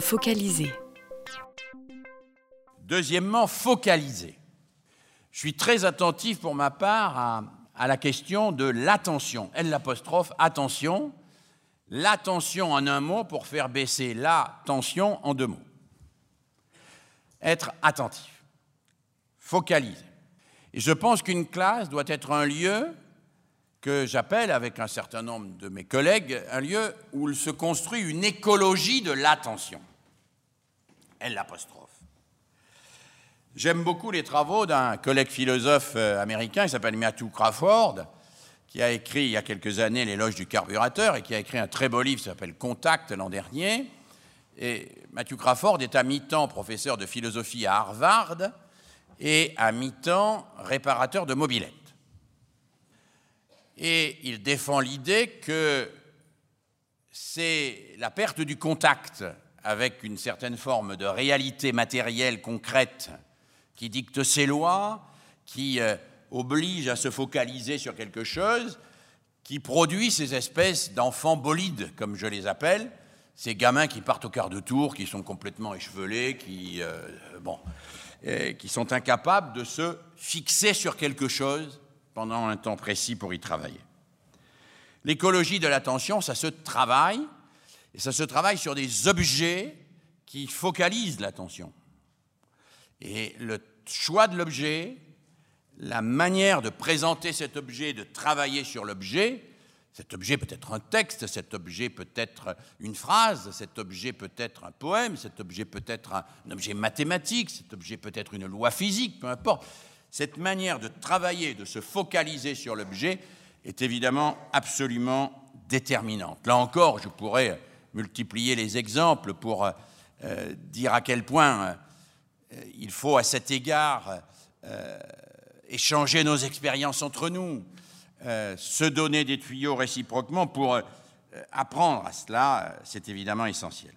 Focaliser. Deuxièmement, focaliser. Je suis très attentif pour ma part à, la question de l'attention. L l'apostrophe, attention. L'attention en un mot pour faire baisser la tension en deux mots. Être attentif, focaliser. Et je pense qu'une classe doit être un lieu que j'appelle, avec un certain nombre de mes collègues, un lieu où se construit une écologie de l'attention. Elle l'apostrophe. J'aime beaucoup les travaux d'un collègue philosophe euh, américain qui s'appelle Matthew Crawford, qui a écrit il y a quelques années L'éloge du carburateur et qui a écrit un très beau livre qui s'appelle Contact l'an dernier. Et Matthew Crawford est à mi-temps professeur de philosophie à Harvard et à mi-temps réparateur de mobilettes. Et il défend l'idée que c'est la perte du contact avec une certaine forme de réalité matérielle concrète qui dicte ses lois, qui euh, oblige à se focaliser sur quelque chose, qui produit ces espèces d'enfants bolides, comme je les appelle, ces gamins qui partent au quart de tour, qui sont complètement échevelés, qui, euh, bon, qui sont incapables de se fixer sur quelque chose pendant un temps précis pour y travailler. L'écologie de l'attention, ça se travaille, et ça se travaille sur des objets qui focalisent l'attention. Et le choix de l'objet, la manière de présenter cet objet, de travailler sur l'objet, cet objet peut être un texte, cet objet peut être une phrase, cet objet peut être un poème, cet objet peut être un, objet mathématique, cet objet peut être une loi physique, peu importe. Cette manière de travailler, de se focaliser sur l'objet est évidemment absolument déterminante. Là encore, je pourrais multiplier les exemples pour euh, dire à quel point euh, il faut à cet égard euh, échanger nos expériences entre nous, se donner des tuyaux réciproquement pour apprendre à cela, c'est évidemment essentiel.